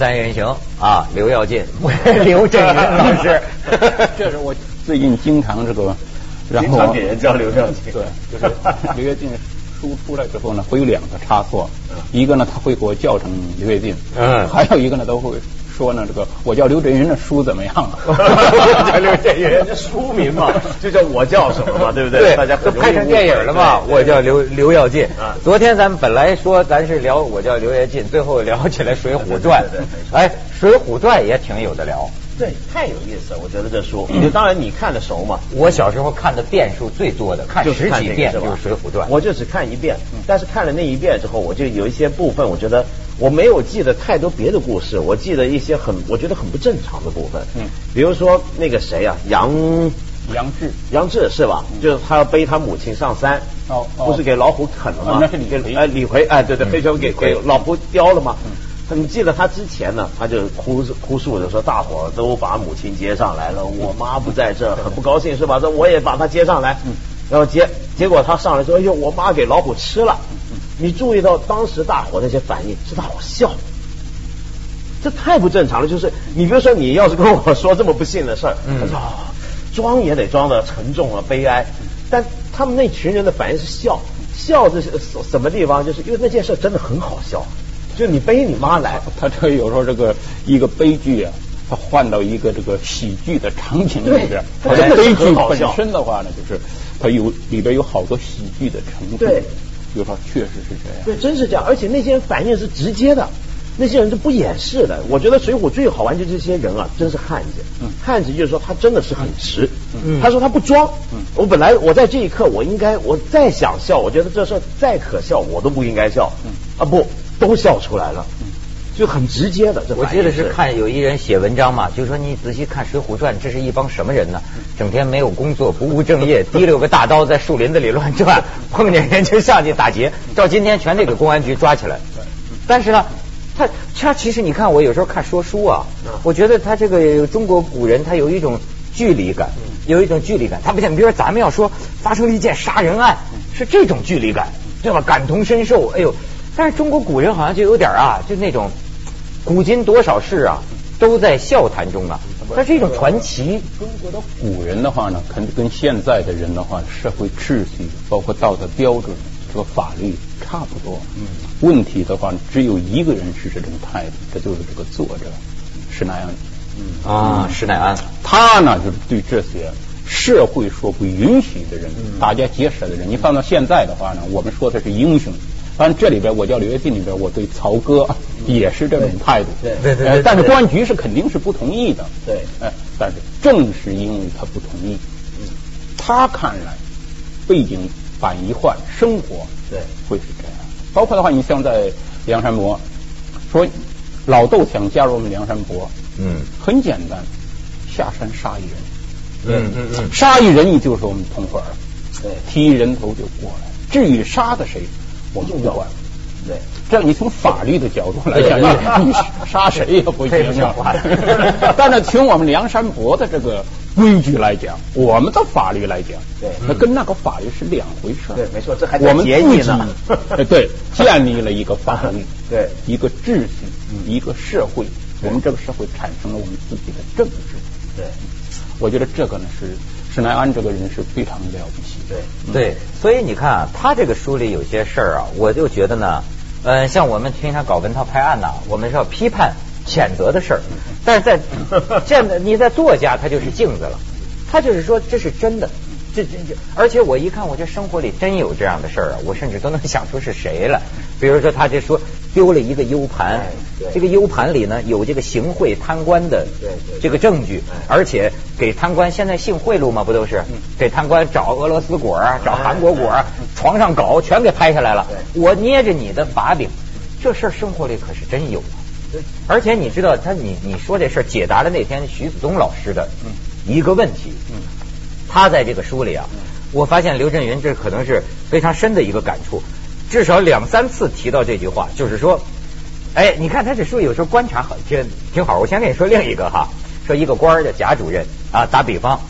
锵三人行啊，刘耀进、刘震云老师，这是我最近经常这个，然后给人叫刘耀进，对，就是刘耀进书出来之后呢，会有两个差错，一个呢他会给我叫成刘跃进，嗯，还有一个呢都会。说呢，这个我叫刘震云的书怎么样？叫刘震云，这书名嘛，就叫我叫什么嘛，对不对？对，大家都拍成电影了嘛。我叫刘刘耀进。昨天咱们本来说咱是聊我叫刘耀进，最后聊起来《水浒传》。哎，《水浒传》也挺有的聊。对，太有意思了，我觉得这书。就当然你看的熟嘛。我小时候看的遍数最多的，看十几遍就是《水浒传》。我就只看一遍，但是看了那一遍之后，我就有一些部分，我觉得我没有记得太多别的故事，我记得一些很我觉得很不正常的部分。嗯。比如说那个谁啊，杨杨志，杨志是吧？就是他要背他母亲上山，哦，不是给老虎啃了吗？那是李逵。哎，李逵，哎，对对，黑球给给老婆叼了吗？你记得他之前呢，他就哭哭诉着说，大伙都把母亲接上来了，我妈不在这，很不高兴是吧？这我也把他接上来，然后结结果他上来说，哎呦，我妈给老虎吃了。你注意到当时大伙那些反应，是大伙笑，这太不正常了。就是你比如说，你要是跟我说这么不幸的事儿，装也得装的沉重啊，悲哀。但他们那群人的反应是笑，笑这是什么地方？就是因为那件事真的很好笑。就你背你妈来，他这有时候这个一个悲剧啊，他换到一个这个喜剧的场景里边，悲剧本身的话呢，就是他有里边有好多喜剧的成分。对，就说确实是这样。对，真是这样，而且那些人反应是直接的，那些人是不掩饰的。我觉得《水浒》最好玩就这些人啊，真是汉子。嗯，汉子就是说他真的是很直。嗯，他说他不装。嗯，我本来我在这一刻我应该我再想笑，我觉得这事再可笑我都不应该笑。嗯，啊不。都笑出来了，就很直接的。我记得是看有一人写文章嘛，就说你仔细看《水浒传》，这是一帮什么人呢？整天没有工作，不务正业，提溜个大刀在树林子里乱转，碰见人就上去打劫。照今天全得给公安局抓起来。但是呢，他他其实你看，我有时候看说书啊，我觉得他这个中国古人他有一种距离感，有一种距离感。他不像比如说咱们要说发生了一件杀人案，是这种距离感，对吧？感同身受，哎呦。但是中国古人好像就有点啊，就那种古今多少事啊，都在笑谈中啊。它是一种传奇。中国的古人的话呢，肯定跟现在的人的话，社会秩序包括道德标准、这个法律差不多。嗯。问题的话，只有一个人是这种态度，这就是这个作者施耐庵。嗯啊，施耐庵，他呢就是对这些社会所不允许的人，大家结舍的人，你放到现在的话呢，我们说的是英雄。当然，这里边我叫刘跃进里边，我对曹哥也是这种态度。对对对。但是公安局是肯定是不同意的。对。哎，但是正是因为他不同意，他看来背景板一换，生活对会是这样。包括的话，你像在梁山伯，说老窦想加入我们梁山伯，嗯，很简单，下山杀一人，嗯嗯嗯，杀一人你就是我们同伙了，对，提人头就过来。至于杀的谁？我们不管，对，这样你从法律的角度来讲，你杀谁也不行。但是从我们梁山伯的这个规矩来讲，我们的法律来讲，对，那跟那个法律是两回事。对，没错，这还我们建立呢。对，建立了一个法律，对，一个秩序，一个社会，我们这个社会产生了我们自己的政治。对，我觉得这个呢是。施耐庵这个人是非常了不起，对对，所以你看啊，他这个书里有些事儿啊，我就觉得呢，嗯，像我们平常搞文韬拍案呐，我们是要批判、谴责的事儿，但是在 这样的你在作家他就是镜子了，他就是说这是真的。这这这，而且我一看，我这生活里真有这样的事儿啊！我甚至都能想出是谁了。比如说，他这说丢了一个 U 盘，这个 U 盘里呢有这个行贿贪官的这个证据，而且给贪官现在性贿赂嘛，不都是？给贪官找俄罗斯果找韩国果床上搞，全给拍下来了。我捏着你的把柄，这事儿生活里可是真有。而且你知道，他你你说这事儿解答了那天徐子东老师的一个问题。他在这个书里啊，我发现刘震云这可能是非常深的一个感触，至少两三次提到这句话，就是说，哎，你看他这书有时候观察很挺挺好。我先跟你说另一个哈，说一个官儿的贾主任啊，打比方，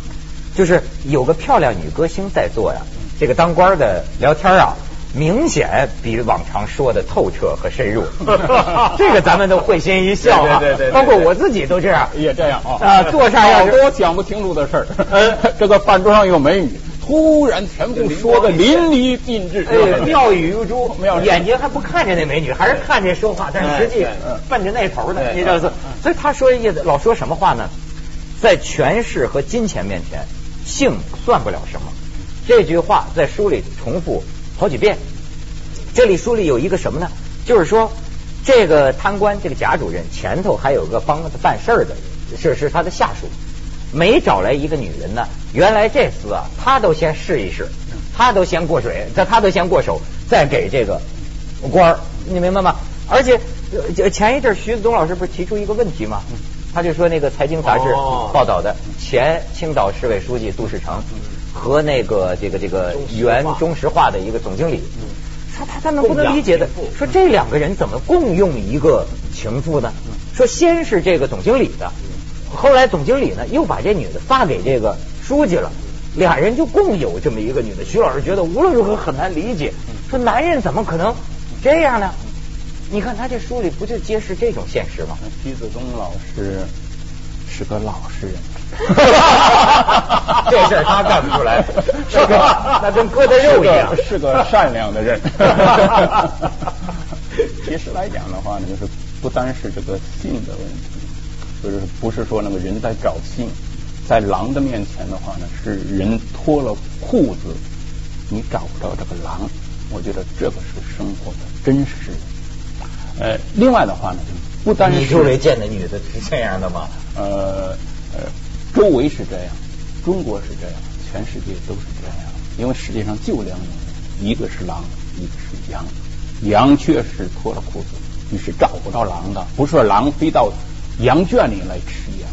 就是有个漂亮女歌星在做呀，这个当官的聊天啊，明显比往常说的透彻和深入。这个咱们都会心一笑啊，对对对对包括我自己都这样。也这样啊啊坐上要多讲不清楚的事儿。这个饭桌上有美女，突然全部说的淋漓尽致。哎，妙语如珠眼睛还不看着那美女，还是看着说话，但是实际奔着那头的，对你知道是？所以他说意思老说什么话呢？在权势和金钱面前，性算不了什么。这句话在书里重复好几遍。这里书里有一个什么呢？就是说，这个贪官，这个贾主任前头还有个帮他办事儿的，是是他的下属。每找来一个女人呢，原来这厮啊，他都先试一试，他都先过水，这他都先过手，再给这个官儿，你明白吗？而且呃前一阵徐子东老师不是提出一个问题吗？他就说那个财经杂志哦。报道的前青岛市委书记杜世成和那个这个这个原中石化的一个总经理，说他他们不能理解的，说这两个人怎么共用一个情妇呢？说先是这个总经理的，后来总经理呢又把这女的发给这个书记了，俩人就共有这么一个女的。徐老师觉得无论如何很难理解，说男人怎么可能这样呢？你看他这书里不就揭示这种现实吗？徐子东老师是个老实人。这事儿他干不出来，是个那跟割的肉一样。是个善良的人。其实来讲的话呢，就是不单是这个性的问题，就是不是说那个人在找性，在狼的面前的话呢，是人脱了裤子，你找不着这个狼。我觉得这个是生活的真实。呃，另外的话呢，不单是你周围见的女的是这样的吗？呃呃，周围是这样，中国是这样，全世界都是这样。因为世界上就两种人，一个是狼，一个是羊。羊确实脱了裤子，你是找不着狼的，不是狼飞到羊圈里来吃羊。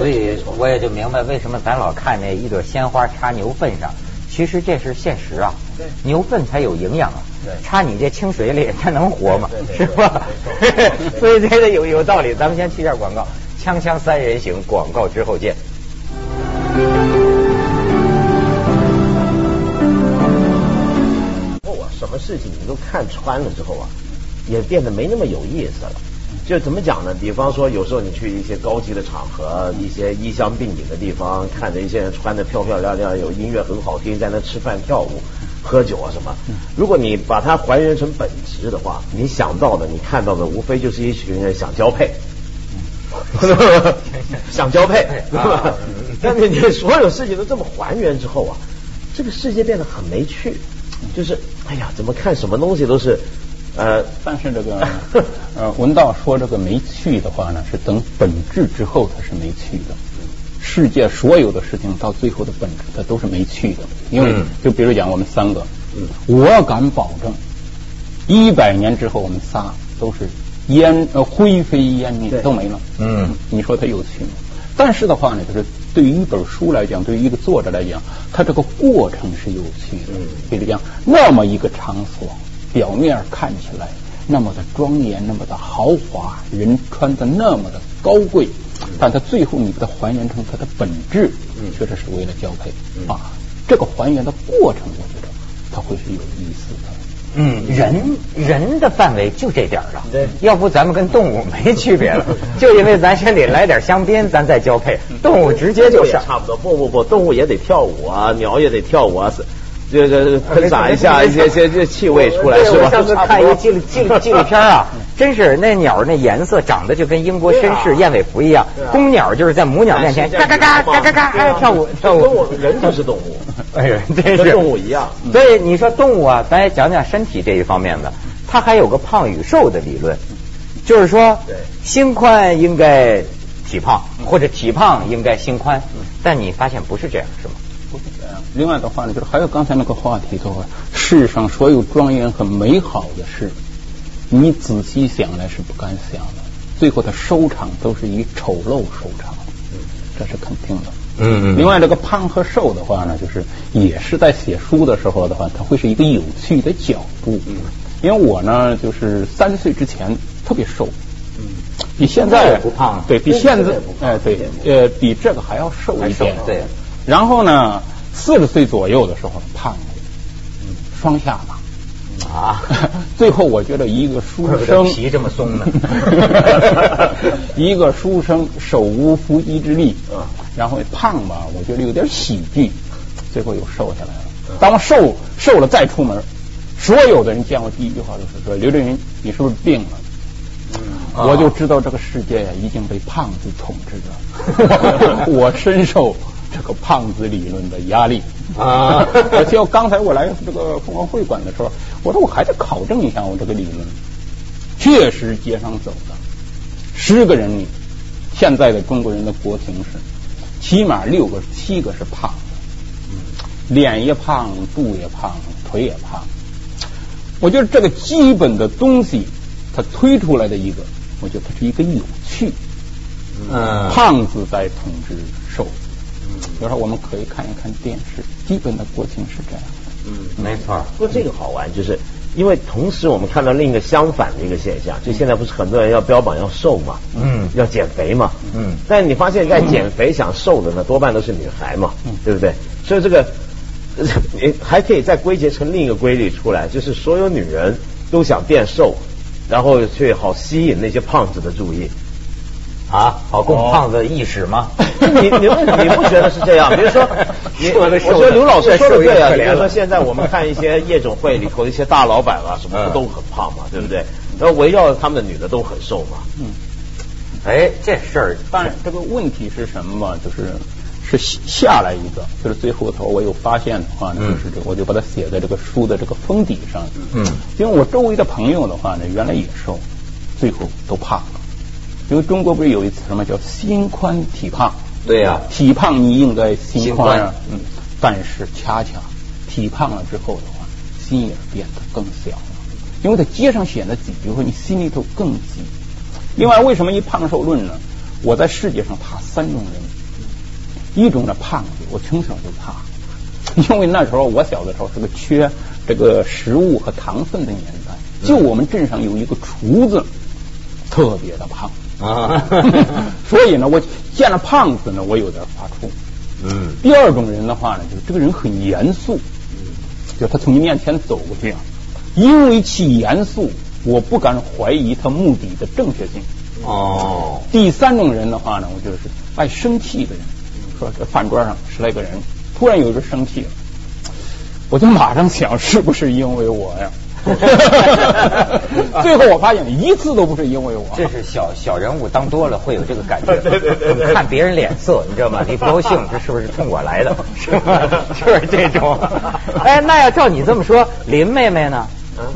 所以我也就明白为什么咱老看那一朵鲜花插牛粪上，其实这是现实啊。对牛粪才有营养啊。对插你这清水里，它能活吗？是吧 所以这个有有道理。咱们先去一下广告，锵锵三人行，广告之后见。后啊，什么事情你都看穿了之后啊，也变得没那么有意思了。就怎么讲呢？比方说，有时候你去一些高级的场合，一些衣香鬓影的地方，看着一些人穿的漂漂亮亮，有音乐很好听，在那吃饭跳舞、喝酒啊什么。如果你把它还原成本质的话，你想到的、你看到的，无非就是一群人想交配。想交配，对吧？但是你所有事情都这么还原之后啊，这个世界变得很没趣。就是，哎呀，怎么看什么东西都是，呃，但是这个 呃，文道说这个没趣的话呢，是等本质之后它是没趣的。世界所有的事情到最后的本质，它都是没趣的。因为嗯就比如讲我们三个，嗯我敢保证，一百年之后我们仨都是烟呃灰飞烟灭都没了。嗯你说它有趣吗？但是的话呢，就是对于一本书来讲，对于一个作者来讲，他这个过程是有趣的。嗯比如讲，那么一个场所，表面看起来那么的庄严，那么的豪华，人穿的那么的高贵，但它最后你把它还原成它的本质，嗯确实是为了交配、嗯啊。这个还原的过程，我觉得它会是有意思的。嗯，人人的范围就这点了，对要不咱们跟动物没区别了，就因为咱身里来点香槟，咱再交配，动物直接就也上。差不多。不不不，动物也得跳舞啊，鸟也得跳舞啊，是这个喷洒一下一些些这气味出来是吧？我上次看一纪录纪录 纪录片啊，真是那鸟那颜色长得就跟英国绅士燕尾服一样公鸟就是在母鸟面前嘎嘎嘎嘎嘎嘎，哎跳舞跳舞跟我。人就是动物，哎呀，真跟是动物一样。所以你说动物啊，咱也讲讲身体这一方面的，它还有个胖与瘦的理论，就是说心宽应该体胖，或者体胖应该心宽，但你发现不是这样，是吗？另外的话呢，就是还有刚才那个话题的话，世上所有庄严和美好的事，你仔细想来是不敢想的，最后的收场都是以丑陋收场，这是肯定的。嗯另外，这个胖和瘦的话呢，就是也是在写书的时候的话，它会是一个有趣的角度。嗯。因为我呢，就是三十岁之前特别瘦，嗯。比现现在不胖对比现现在哎对呃比这个还要瘦一点，对。然后呢，四十岁左右的时候胖了，双下巴，啊。最后我觉得一个书生皮这么松呢，一个书生手无缚鸡之力，然后胖吧，我觉得有点喜剧，最后又瘦下来了。当瘦瘦了再出门，所有的人见我第一句话就是说：“刘震云，你是不是病了？”我就知道这个世界呀已经被胖子统治着，我深受这个胖子理论的压力啊！而且刚才我来这个凤凰会馆的时候，我说我还得考证一下我这个理论，确实街上走的十个人里，现在的中国人的国情是起码六个七个是胖的，脸也胖，肚也胖，腿也胖。我觉得这个基本的东西，它推出来的一个。我觉得它是一个有趣，嗯，胖子在统治瘦子。比如说，我们可以看一看电视，基本的国情是这样的。嗯，没错。不过这个好玩，就是因为同时我们看到另一个相反的一个现象，就现在不是很多人要标榜要瘦嘛，嗯，要减肥嘛，嗯，但你发现，在减肥想瘦的呢，多半都是女孩嘛，对不对？所以这个你还可以再归结成另一个规律出来，就是所有女人都想变瘦。然后去好吸引那些胖子的注意啊，好供胖子意识吗？你你你不觉得是这样？比如说，我觉得刘老师说的对啊。比如说现在我们看一些夜总会里头一些大老板啊，什么不都很胖嘛，对不对？然后围绕他们的女的都很瘦嘛。嗯。哎，这事儿，但这个问题是什么嘛？就是。是下来一个，就是最后头我有发现的话呢，就是这，我就把它写在这个书的这个封底上。嗯，因为我周围的朋友的话呢，原来也瘦，最后都胖了。因为中国不是有一词吗，叫心宽体胖。对呀，体胖你应该心宽啊。嗯，但是恰恰体胖了之后的话，心也变得更小了，因为在街上显得挤，比如说你心里头更挤。另外，为什么一胖瘦论呢？我在世界上怕三种人。一种呢胖子，我从小就怕，因为那时候我小的时候是个缺这个食物和糖分的年代。就我们镇上有一个厨子，特别的胖啊，所以呢，我见了胖子呢，我有点发怵。嗯。第二种人的话呢，就是这个人很严肃，就他从你面前走过去啊，因为其严肃，我不敢怀疑他目的的正确性。哦。第三种人的话呢，我觉得是爱生气的人。说这饭桌上十来个人，突然有人生气了，我就马上想是不是因为我呀？最后我发现一次都不是因为我。这是小小人物当多了会有这个感觉，看别人脸色，你知道吗？你不高兴，这是不是冲我来的？是吧？就是这种。哎，那要照你这么说，林妹妹呢？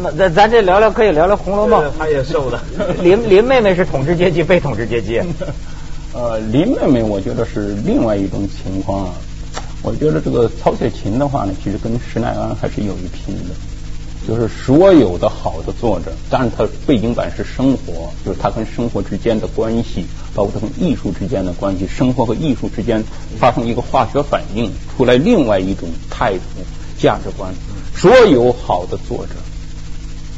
那咱咱这聊聊可以聊聊《红楼梦》。她也瘦了。林林妹妹是统治阶级，被统治阶级。呃，林妹妹，我觉得是另外一种情况。我觉得这个曹雪芹的话呢，其实跟施耐庵还是有一拼的。就是所有的好的作者，当然他背景板是生活，就是他跟生活之间的关系，包括他跟艺术之间的关系，生活和艺术之间发生一个化学反应，出来另外一种态度、价值观。所有好的作者，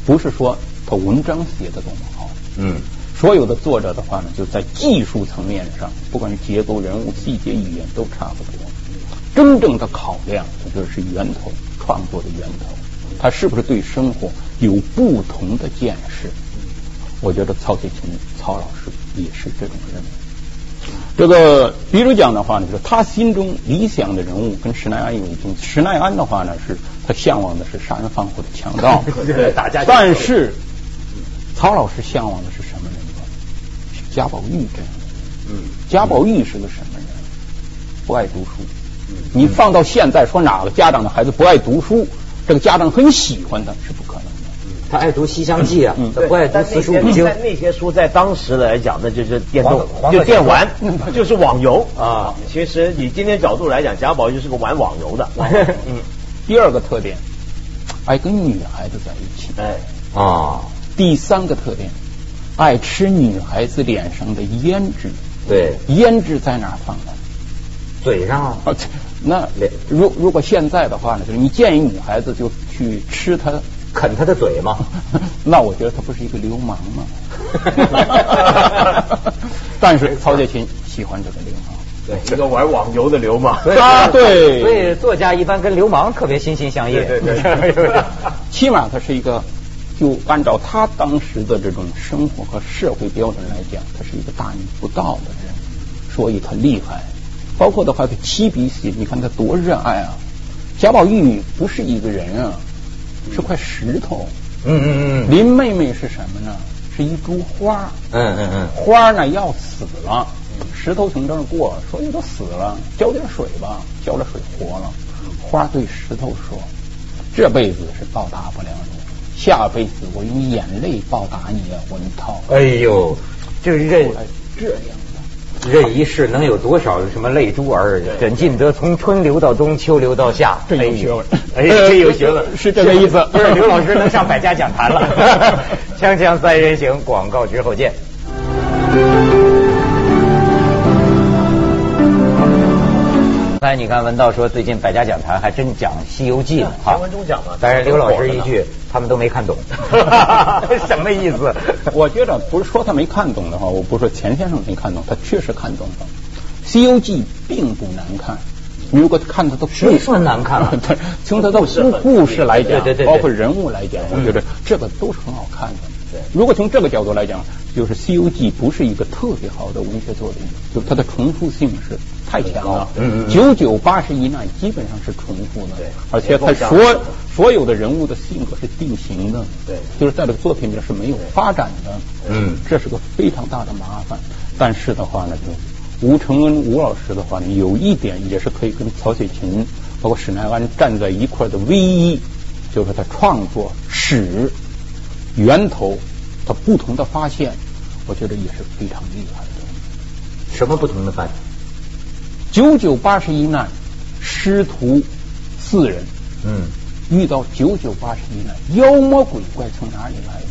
不是说他文章写的多么好，嗯。所有的作者的话呢，就在技术层面上，不管是结构、人物、细节、语言，都差不多。真正的考量，它就是源头，创作的源头，他是不是对生活有不同的见识？我觉得曹雪芹曹老师也是这种人。这个，比如讲的话呢，就是他心中理想的人物跟施耐庵有一种。施耐庵的话呢，是他向往的是杀人放火的强盗，但是曹老师向往的是。贾宝玉这样的，嗯，贾宝玉是个什么人？不爱读书。你放到现在说哪个家长的孩子不爱读书，这个家长很喜欢他是不可能的。他爱读《西厢记》啊，他不爱读四书五经。那些书在当时来讲，那就是电动，就电玩，就是网游啊。其实以今天角度来讲，贾宝玉是个玩网游的。嗯。第二个特点，爱跟女孩子在一起。哎啊。第三个特点。爱吃女孩子脸上的胭脂，对，胭脂在哪放的？嘴上啊。那如如果现在的话呢，就是你见一女孩子就去吃她、啃她的嘴吗？那我觉得她不是一个流氓吗？但是曹雪芹喜欢这个流氓，对，一个玩网游的流氓。啊，对，所以作家一般跟流氓特别心心相印。对对对，起码他是一个，就按照他当时的这种生活和社会标准来讲，他是一个大逆不道的人，所以他厉害。包括的话，他七笔写，你看他多热爱啊！贾宝玉不是一个人啊，是块石头。嗯嗯嗯。林妹妹是什么呢？是一株花。嗯嗯嗯。花呢要死了。石头从这儿过，说你都死了，浇点水吧，浇了水活了。花对石头说：“这辈子是报答不了你，下辈子我用眼泪报答你啊，文涛。”哎呦，这这这样的，这一世能有多少什么泪珠儿？怎尽得从春流到冬，秋流到夏？真有学问，哎，真有学问，是这个意思。不是刘老师能上百家讲坛了。锵锵三人行，广告之后见。才你看文道说最近百家讲坛还真讲《西游记》呢，哈，文中讲嘛。但是刘老师一句，他们都没看懂，什么意思？我觉得不是说他没看懂的话，我不是说钱先生没看懂，他确实看懂了，《西游记》并不难看。如果看他的谁说难看 了？从他的故故事来讲，对对对，包括人物来讲，我觉得这个都是很好看的。对，如果从这个角度来讲，就是《西游记》不是一个特别好的文学作品，就它的重复性是太强了。嗯嗯。九九八十一难基本上是重复的。对。而且它所所有的人物的性格是定型的。对。就是在这个作品里是没有发展的。嗯。这是个非常大的麻烦。但是的话呢，就吴承恩吴老师的话呢，有一点也是可以跟曹雪芹包括史奈安站在一块的唯一，就是他创作史。源头，他不同的发现，我觉得也是非常厉害的。什么不同的发现？九九八十一难，师徒四人，嗯，遇到九九八十一难，妖魔鬼怪从哪里来的？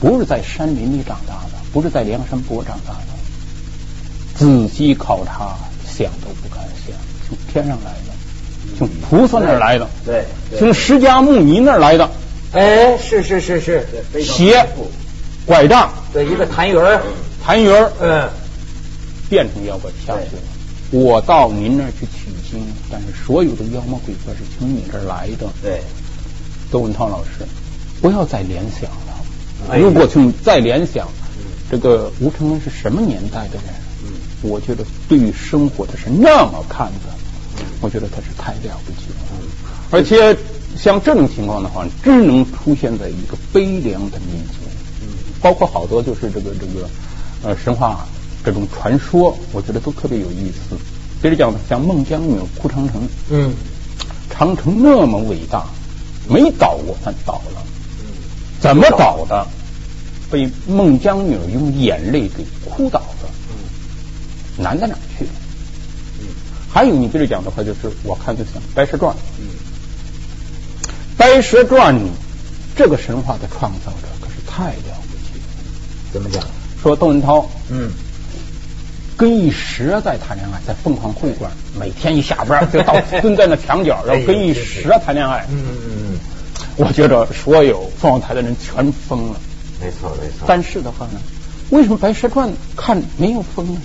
不是在山林里长大的，不是在梁山泊长大的。仔细考察，想都不敢想，从天上来的，从菩萨那儿来的，对，从释迦牟尼那儿来的。哎，是是是是，鞋、拐杖的一个痰盂儿，痰盂儿，嗯，变成妖怪下去了。我到您那儿去取经，但是所有的妖魔鬼怪是从你这儿来的。对，窦文涛老师，不要再联想了。如果从再联想，这个吴承恩是什么年代的人？嗯，我觉得对于生活他是那么看的，我觉得他是太了不起了。嗯，而且。像这种情况的话，只能出现在一个悲凉的民族，包括好多就是这个这个呃神话这种传说，我觉得都特别有意思。比如讲，像孟姜女哭长城，嗯，长城那么伟大，没倒过，它倒了，怎么倒的？被孟姜女用眼泪给哭倒的，难在哪去？还有你接着讲的话，就是我看就像《白蛇传》。《白蛇传》这个神话的创造者可是太了。怎么讲？说窦文涛，嗯，跟一蛇在谈恋爱，在凤凰会馆，每天一下班就到 蹲在那墙角，然后跟一蛇谈恋爱。嗯嗯嗯。我觉得所有凤凰台的人全疯了。没错没错。但是的话呢，为什么《白蛇传》看没有疯呢？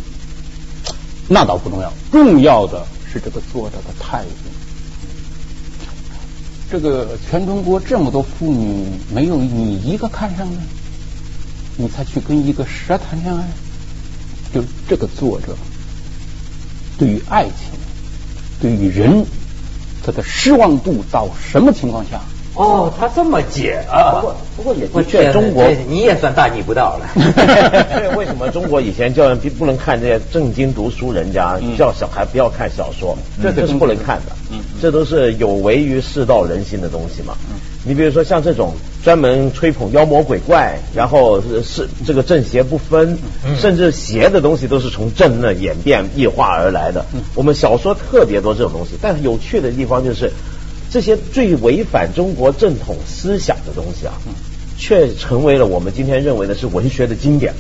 那倒不重要，重要的是这个作者的态度。这个全中国这么多妇女，没有你一个看上的，你才去跟一个蛇谈恋爱？就这个作者对于爱情，对于人，他的失望度到什么情况下？哦，他这么解啊？不过不过也的确，中国你也算大逆不道了。为什么中国以前叫人不能看这些正经读书人家，叫小孩不要看小说，这都是不能看的。嗯，这都是有违于世道人心的东西嘛。嗯，你比如说像这种专门吹捧妖魔鬼怪，然后是这个正邪不分，甚至邪的东西都是从正那演变异化而来的。我们小说特别多这种东西，但是有趣的地方就是。这些最违反中国正统思想的东西啊，却成为了我们今天认为的是文学的经典，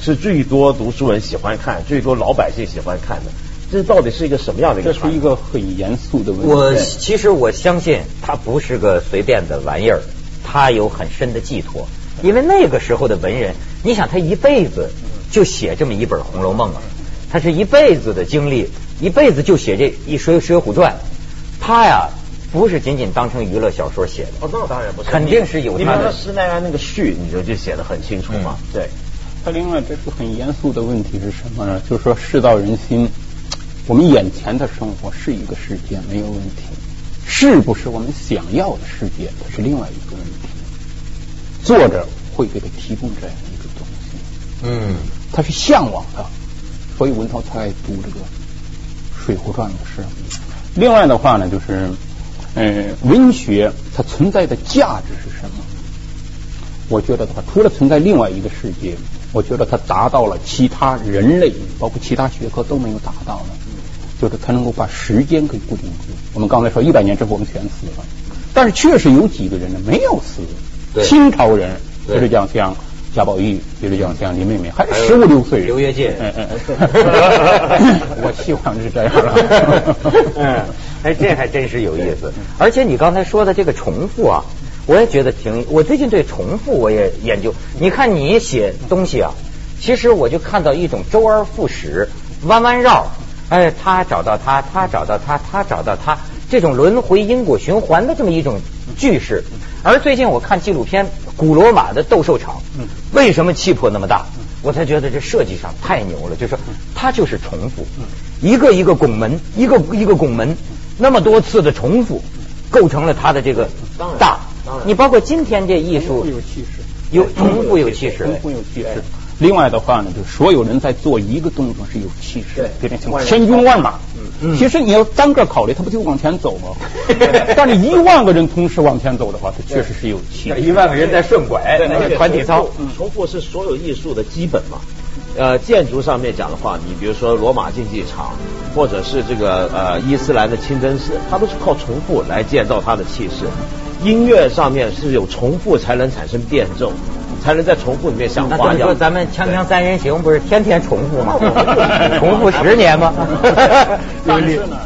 是最多读书人喜欢看、最多老百姓喜欢看的。这到底是一个什么样的一个？这是一个很严肃的问题。我其实我相信，它不是个随便的玩意儿，它有很深的寄托。因为那个时候的文人，你想他一辈子就写这么一本《红楼梦》啊。他是一辈子的经历，一辈子就写这一《水水浒传》，他呀不是仅仅当成娱乐小说写的。哦，那当然不是，肯定是有你比他的方说施耐庵那个序，你就就写的很清楚嘛。对，他另外这个很严肃的问题是什么呢？就是说世道人心，我们眼前的生活是一个世界没有问题，是不是我们想要的世界，它是另外一个问题。作者会给他提供这样一个东西，嗯，他是向往的，所以文涛才爱读这个《水浒传》的事。另外的话呢，就是，呃，文学它存在的价值是什么？我觉得的话，除了存在另外一个世界，我觉得它达到了其他人类，包括其他学科都没有达到的，就是它能够把时间给固定住。我们刚才说一百年之后我们全死了，但是确实有几个人呢没有死，清朝人，对。比如讲像贾宝玉，比如讲像林妹妹，还是十五六岁，刘跃进嗯嗯，嗯。我希望是这样了。嗯，哎，这还真是有意思。而且你刚才说的这个重复啊，我也觉得挺。我最近对重复我也研究。你看你写东西啊，其实我就看到一种周而复始、弯弯绕。哎，他找到他，他找到他，他找到他，这种轮回因果循环的这么一种句式。而最近我看纪录片《古罗马的斗兽场》，为什么气魄那么大？我才觉得这设计上太牛了，就是说它就是重复，一个一个拱门，一个一个拱门，那么多次的重复，构成了它的这个当然大当然。你包括今天这艺术有气势，有重复有气势重，复有气势。另外的话呢，就是所有人在做一个动作是有气势的，对别人像千军万马。嗯其实你要单个考虑，他不就往前走吗？但是一万个人同时往前走的话，他确实是有气势。一万个人在顺拐，团体操重复是所有艺术的基本嘛。呃，建筑上面讲的话，你比如说罗马竞技场，或者是这个呃伊斯兰的清真寺，它都是靠重复来建造它的气势。音乐上面是有重复才能产生变奏，才能在重复里面像那这么说，花样。咱们锵锵三人行不是天天重复吗？重复十年吗？但是呢，